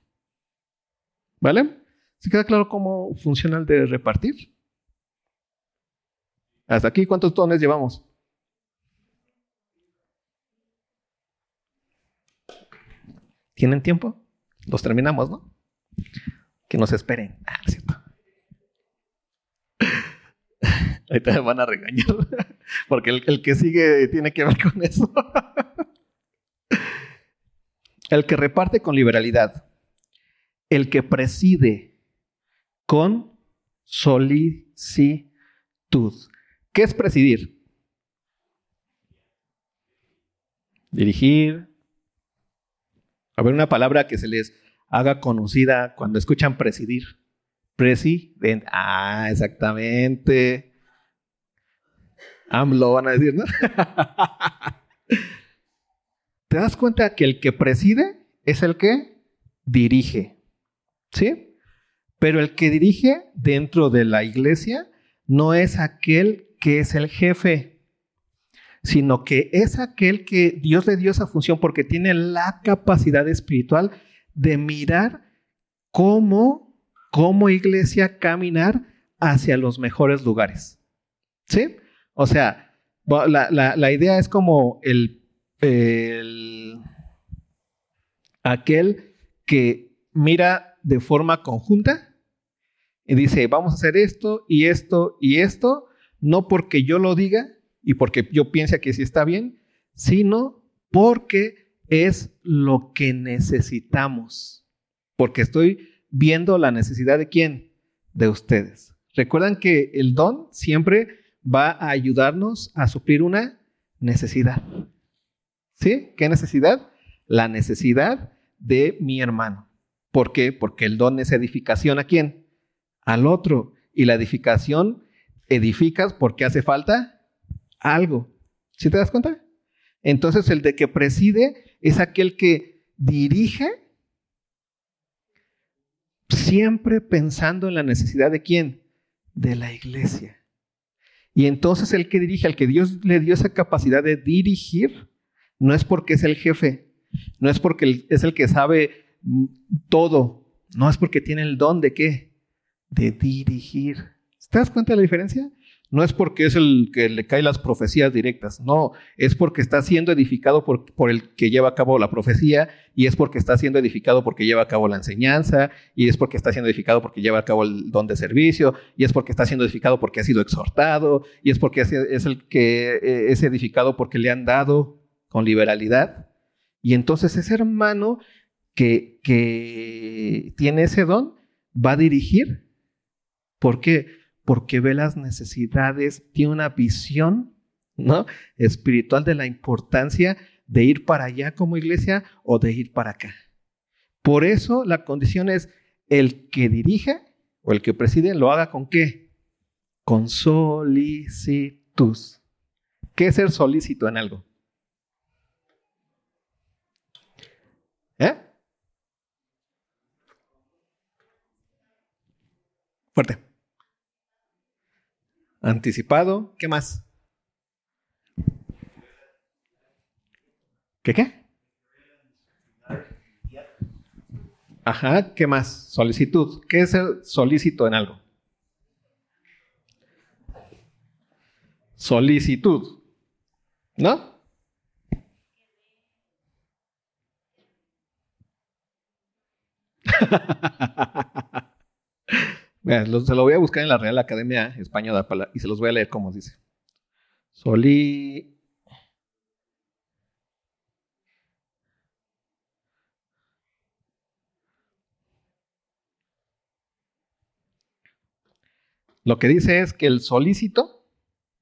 S2: ¿Vale? ¿Se queda claro cómo funciona el de repartir? Hasta aquí, ¿cuántos tones llevamos? ¿Tienen tiempo? Los terminamos, ¿no? Que nos esperen. Ah, cierto. Ahorita me van a regañar. Porque el, el que sigue tiene que ver con eso. El que reparte con liberalidad. El que preside con solicitud. ¿Qué es presidir? Dirigir. A ver, una palabra que se les haga conocida cuando escuchan presidir. Presidente. Ah, exactamente. AMLO van a decir, ¿no? ¿Te das cuenta que el que preside es el que dirige? ¿Sí? Pero el que dirige dentro de la iglesia no es aquel que es el jefe, sino que es aquel que Dios le dio esa función porque tiene la capacidad espiritual de mirar cómo, iglesia, caminar hacia los mejores lugares. ¿Sí? O sea, la, idea es como el, el, aquel que mira de forma conjunta y dice, vamos a hacer esto y esto y esto, no porque yo lo diga y porque yo piense que sí está bien, sino porque es lo que necesitamos. Porque estoy viendo la necesidad de quién? De ustedes. Recuerdan que el don siempre va a ayudarnos a suplir una necesidad. ¿Sí? ¿Qué necesidad? La necesidad de mi hermano. ¿Por qué? Porque el don es edificación a quién? Al otro. Y la edificación edificas porque hace falta algo. ¿Sí te das cuenta? Entonces el de que preside es aquel que dirige siempre pensando en la necesidad de quién? De la iglesia. Y entonces el que dirige, al que Dios le dio esa capacidad de dirigir, no es porque es el jefe, no es porque es el que sabe todo, no es porque tiene el don de qué? De dirigir. ¿Te das cuenta de la diferencia? No es porque es el que le cae las profecías directas, no, es porque está siendo edificado por, por, el que lleva a cabo la profecía y es porque está siendo edificado porque lleva a cabo la enseñanza y es porque está siendo edificado porque lleva a cabo el don de servicio y es porque está siendo edificado porque ha sido exhortado y es porque es el que eh, es edificado porque le han dado con liberalidad. Y entonces ese hermano que, que tiene ese don va a dirigir. ¿Por qué? Porque ve las necesidades, tiene una visión ¿no? espiritual de la importancia de ir para allá como iglesia o de ir para acá. Por eso la condición es el que dirige o el que preside lo haga con qué? Con solicitud. ¿Qué es ser solícito en algo? ¿Eh? Fuerte. Anticipado. ¿Qué más? ¿Qué qué? Ajá, ¿qué más? Solicitud. ¿Qué es ser solícito en algo? Solicitud. ¿No? se lo voy a buscar en la Real Academia Española y se los voy a leer como dice. Soli. Lo que dice es que el solícito,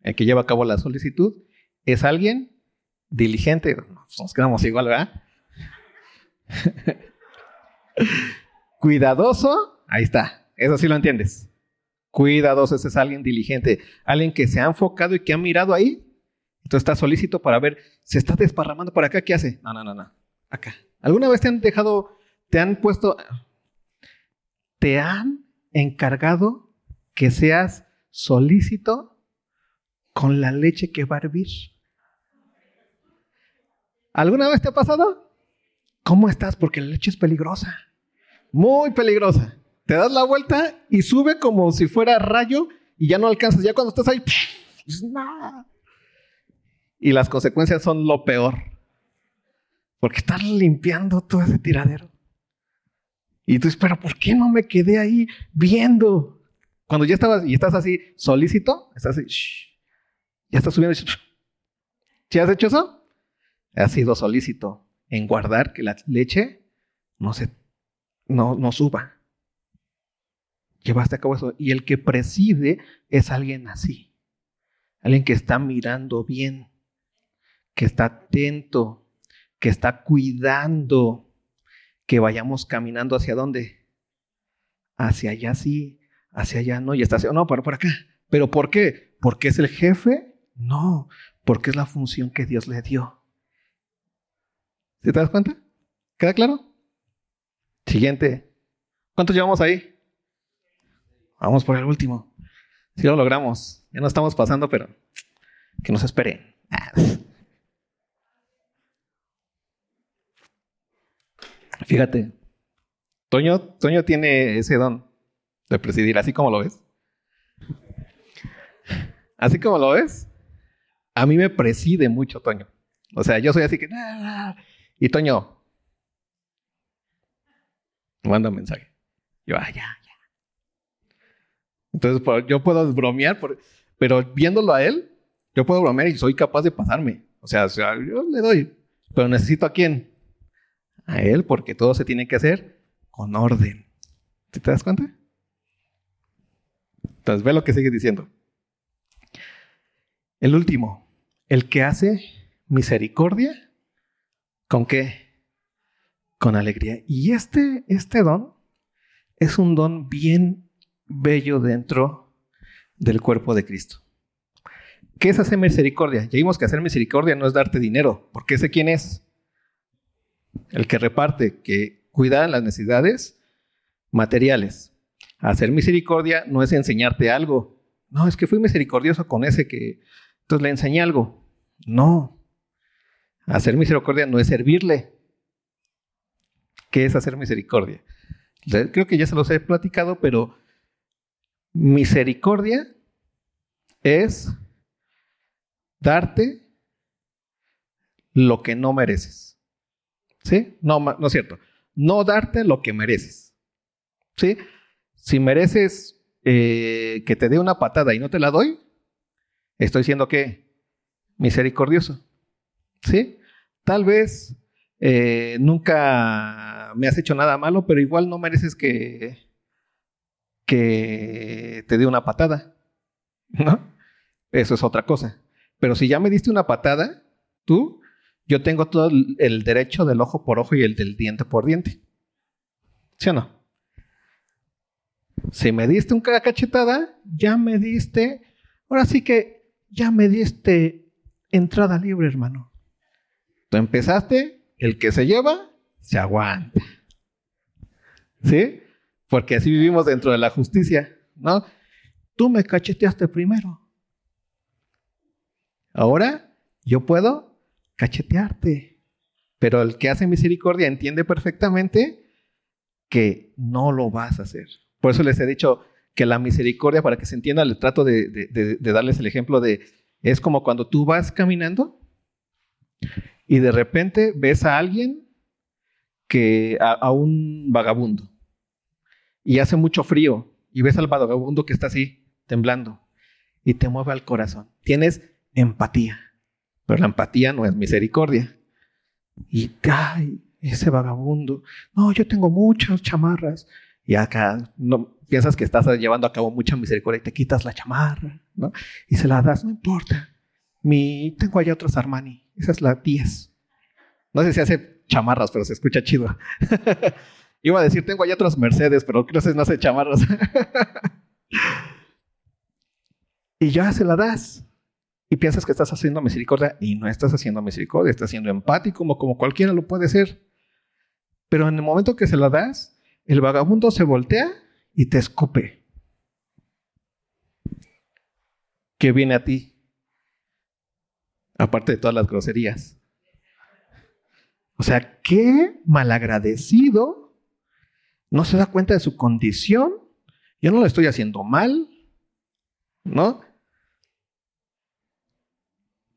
S2: el que lleva a cabo la solicitud, es alguien diligente. Nos quedamos igual, ¿verdad? Cuidadoso, ahí está, eso sí lo entiendes. Cuidadoso, ese es alguien diligente, alguien que se ha enfocado y que ha mirado ahí. Entonces está solícito para ver, se está desparramando por acá, ¿qué hace? No, no, no, no. Acá. ¿Alguna vez te han dejado, te han puesto, te han encargado que seas solícito con la leche que va a hervir? ¿Alguna vez te ha pasado? ¿Cómo estás? Porque la leche es peligrosa. Muy peligrosa te das la vuelta y sube como si fuera rayo y ya no alcanzas. Ya cuando estás ahí, y las consecuencias son lo peor. Porque estás limpiando todo ese tiradero. Y tú dices, pero ¿por qué no me quedé ahí viendo? Cuando ya estabas y estás así solícito, estás así, ya estás subiendo. ¿Sí has hecho eso? Has sido solícito en guardar que la leche no se no, no suba llevaste a cabo eso. Y el que preside es alguien así. Alguien que está mirando bien, que está atento, que está cuidando que vayamos caminando hacia dónde. Hacia allá sí, hacia allá no, y está hacia, no, por, por acá. ¿Pero por qué? ¿Porque es el jefe? No, porque es la función que Dios le dio. ¿Sí te das cuenta? ¿Queda claro? Siguiente. ¿Cuántos llevamos ahí? Vamos por el último. Si lo logramos. Ya no estamos pasando, pero que nos esperen. Fíjate, Toño, Toño tiene ese don de presidir, así como lo ves. Así como lo ves, a mí me preside mucho Toño. O sea, yo soy así que... Y Toño, manda un mensaje. Yo, ah, ya, entonces, yo puedo bromear, pero viéndolo a él, yo puedo bromear y soy capaz de pasarme. O sea, yo le doy. Pero necesito a quién? A él, porque todo se tiene que hacer con orden. ¿Te das cuenta? Entonces, ve lo que sigue diciendo. El último, el que hace misericordia ¿Con qué? Con alegría. Y este, este don es un don bien bello dentro del cuerpo de Cristo. ¿Qué es hacer misericordia? Ya vimos que hacer misericordia no es darte dinero, porque ese quién es? El que reparte, que cuida las necesidades materiales. Hacer misericordia no es enseñarte algo. No, es que fui misericordioso con ese que entonces le enseñé algo. No. Hacer misericordia no es servirle. ¿Qué es hacer misericordia? Creo que ya se los he platicado, pero misericordia es darte lo que no mereces. ¿Sí? No, no es cierto. No darte lo que mereces. ¿Sí? Si mereces eh, que te dé una patada y no te la doy, estoy siendo que misericordioso. ¿Sí? Tal vez eh, nunca me has hecho nada malo, pero igual no mereces que, que te dé una patada. ¿No? Eso es otra cosa. Pero si ya me diste una patada, tú, yo tengo todo el derecho del ojo por ojo y el del diente por diente. ¿Sí o no? Si me diste una cachetada, ya me diste, ahora sí que ya me diste entrada libre, hermano. Tú empezaste, el que se lleva, se aguanta. ¿Sí? Porque así vivimos dentro de la justicia, ¿no? Tú me cacheteaste primero. Ahora yo puedo cachetearte. Pero el que hace misericordia entiende perfectamente que no lo vas a hacer. Por eso les he dicho que la misericordia, para que se entienda, le trato de, darles el ejemplo de, es como cuando tú vas caminando y de repente ves a alguien que, a un vagabundo, y hace mucho frío, y ves al vagabundo que está así, temblando, y te mueve al corazón. Tienes empatía. Pero la empatía no es misericordia. Y, ay, ese vagabundo. No, yo tengo muchas chamarras. Y acá no, piensas que estás llevando a cabo mucha misericordia y te quitas la chamarra, ¿no? Y se la das, no importa. Mi, tengo allá otros Armani. Esa es la 10. No sé si hace chamarras, pero se escucha chido. Iba a decir, tengo allá otros Mercedes, pero que no hace chamarras. y ya se la das y piensas que estás haciendo misericordia y no estás haciendo misericordia, estás siendo empático como, como cualquiera lo puede ser. Pero en el momento que se la das, el vagabundo se voltea y te escupe. ¿Qué viene a ti? Aparte de todas las groserías. O sea, qué malagradecido no se da cuenta de su condición. Yo no lo estoy haciendo mal, ¿no?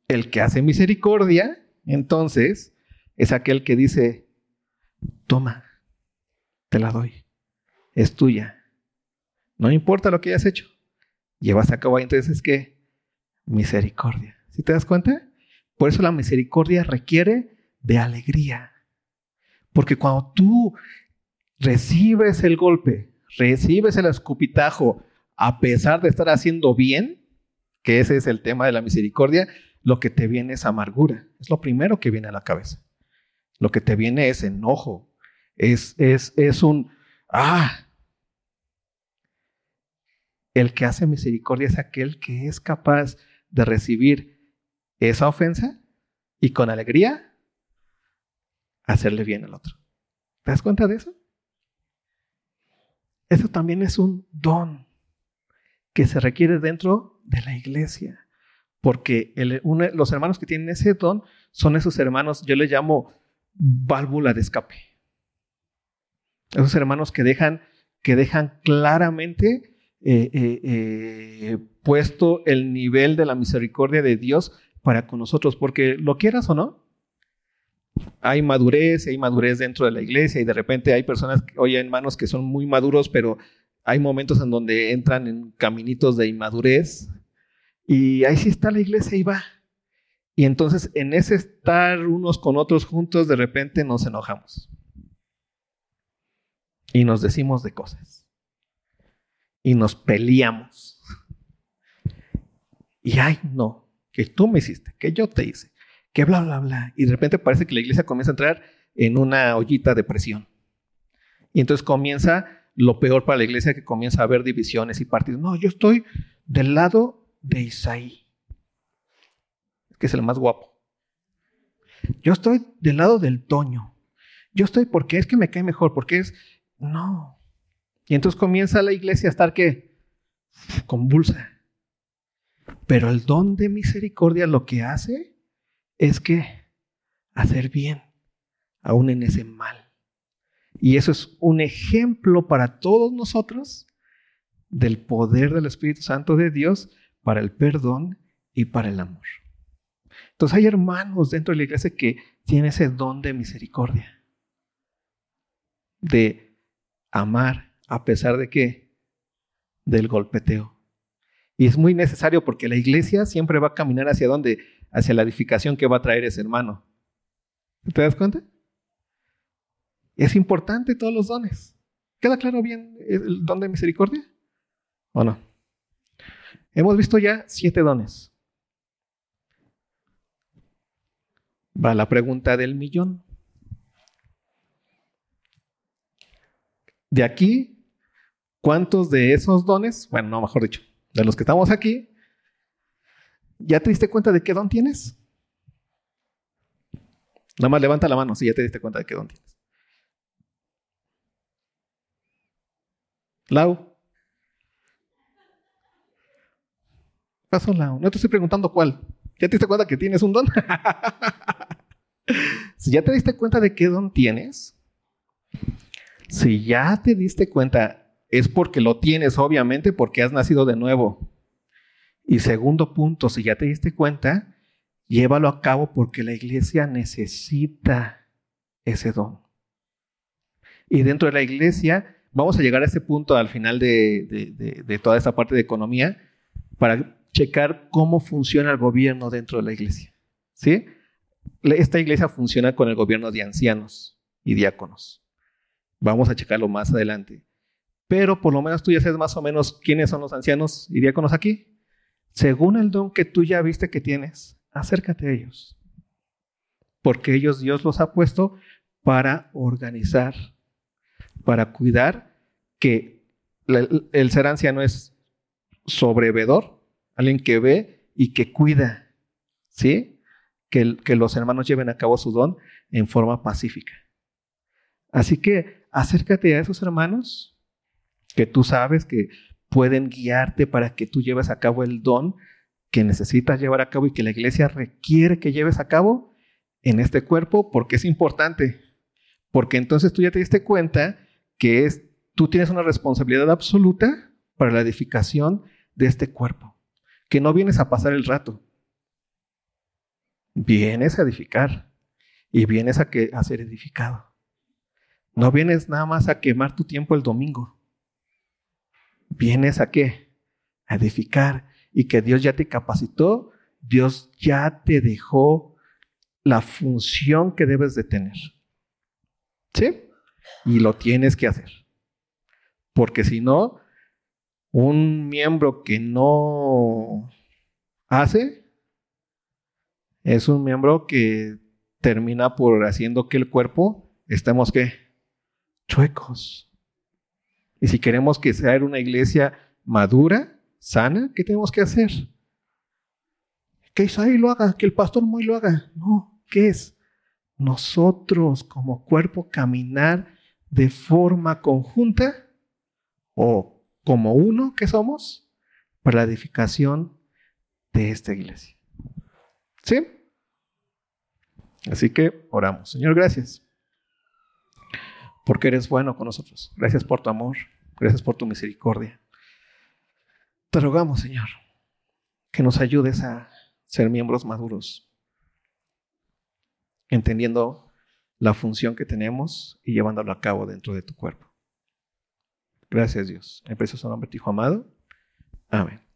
S2: El que hace misericordia, entonces, es aquel que dice, toma, te la doy, es tuya. No importa lo que hayas hecho, llevas a cabo entonces que misericordia. ¿Sí te das cuenta? Por eso la misericordia requiere de alegría. Porque cuando tú recibes el golpe, recibes el escupitajo, a pesar de estar haciendo bien, que ese es el tema de la misericordia, lo que te viene es amargura. Es lo primero que viene a la cabeza. Lo que te viene es enojo. Es, es, es un, ah. El que hace misericordia es aquel que es capaz de recibir esa ofensa y con alegría hacerle bien al otro. ¿Te das cuenta de eso? Eso también es un don que se requiere dentro de la iglesia. Porque los hermanos que tienen ese don son esos hermanos, yo les llamo válvula de escape. Esos hermanos que dejan, que dejan claramente eh, eh, eh, puesto el nivel de la misericordia de Dios para con nosotros, porque lo quieras o no, hay madurez, hay madurez dentro de la iglesia y de repente hay personas, hoy hermanos que son muy maduros, pero hay momentos en donde entran en caminitos de inmadurez y ahí sí está la iglesia y va. Y entonces en ese estar unos con otros juntos, de repente nos enojamos. Y nos decimos de cosas. Y nos peleamos. Y ay, no, que tú me hiciste, que yo te hice, que bla, bla, bla. Y de repente parece que la iglesia comienza a entrar en una ollita de presión. Y entonces comienza lo peor para la iglesia, que comienza a haber divisiones y partidos. No, yo estoy del lado de Isaí, que es el más guapo. Yo estoy del lado del Toño. Yo estoy porque es que me cae mejor, porque es... No. Y entonces comienza la iglesia a estar que convulsa. Pero el don de misericordia lo que hace es que hacer bien, aún en ese mal. Y eso es un ejemplo para todos nosotros del poder del Espíritu Santo de Dios para el perdón y para el amor. Entonces hay hermanos dentro de la iglesia que tienen ese don de misericordia, de amar a pesar de que del golpeteo. Y es muy necesario porque la iglesia siempre va a caminar hacia dónde? Hacia la edificación que va a traer ese hermano. ¿Te das cuenta? Es importante todos los dones. ¿Queda claro bien el don de misericordia? ¿O no? Hemos visto ya siete dones. Va la pregunta del millón. De aquí, ¿cuántos de esos dones, bueno, no, mejor dicho, de los que estamos aquí, ¿ya te diste cuenta de qué don tienes? Nada más levanta la mano si ya te diste cuenta de qué don tienes. Lau. Paso Lau. No te estoy preguntando cuál. ¿Ya te diste cuenta que tienes un don? si ya te diste cuenta de qué don tienes, si ya te diste cuenta es porque lo tienes, obviamente, porque has nacido de nuevo. Y segundo punto, si ya te diste cuenta, llévalo a cabo porque la iglesia necesita ese don. Y dentro de la iglesia, vamos a llegar a ese punto al final de, toda esta parte de economía para checar cómo funciona el gobierno dentro de la iglesia. ¿Sí? Esta iglesia funciona con el gobierno de ancianos y diáconos. Vamos a checarlo más adelante pero por lo menos tú ya sabes más o menos quiénes son los ancianos y diáconos aquí. Según el don que tú ya viste que tienes, acércate a ellos. Porque ellos Dios los ha puesto para organizar, para cuidar que el ser anciano es sobrevedor, alguien que ve y que cuida, ¿sí? Que, que los hermanos lleven a cabo su don en forma pacífica. Así que acércate a esos hermanos, que tú sabes que pueden guiarte para que tú lleves a cabo el don que necesitas llevar a cabo y que la iglesia requiere que lleves a cabo en este cuerpo, porque es importante. Porque entonces tú ya te diste cuenta que es, tú tienes una responsabilidad absoluta para la edificación de este cuerpo. Que no vienes a pasar el rato. Vienes a edificar y vienes a, que, a ser edificado. No vienes nada más a quemar tu tiempo el domingo vienes a qué? A edificar y que Dios ya te capacitó, Dios ya te dejó la función que debes de tener. ¿Sí? Y lo tienes que hacer. Porque si no, un miembro que no hace es un miembro que termina por haciendo que el cuerpo estemos que chuecos. Y si queremos que sea una iglesia madura, sana, ¿qué tenemos que hacer? Que Isaí lo haga, que el pastor muy lo haga. No, ¿qué es? Nosotros como cuerpo caminar de forma conjunta o como uno que somos para la edificación de esta iglesia. ¿Sí? Así que oramos. Señor, gracias porque eres bueno con nosotros. Gracias por tu amor, gracias por tu misericordia. Te rogamos, Señor, que nos ayudes a ser miembros maduros, entendiendo la función que tenemos y llevándolo a cabo dentro de tu cuerpo. Gracias, Dios. En precioso nombre de tu Hijo amado. Amén.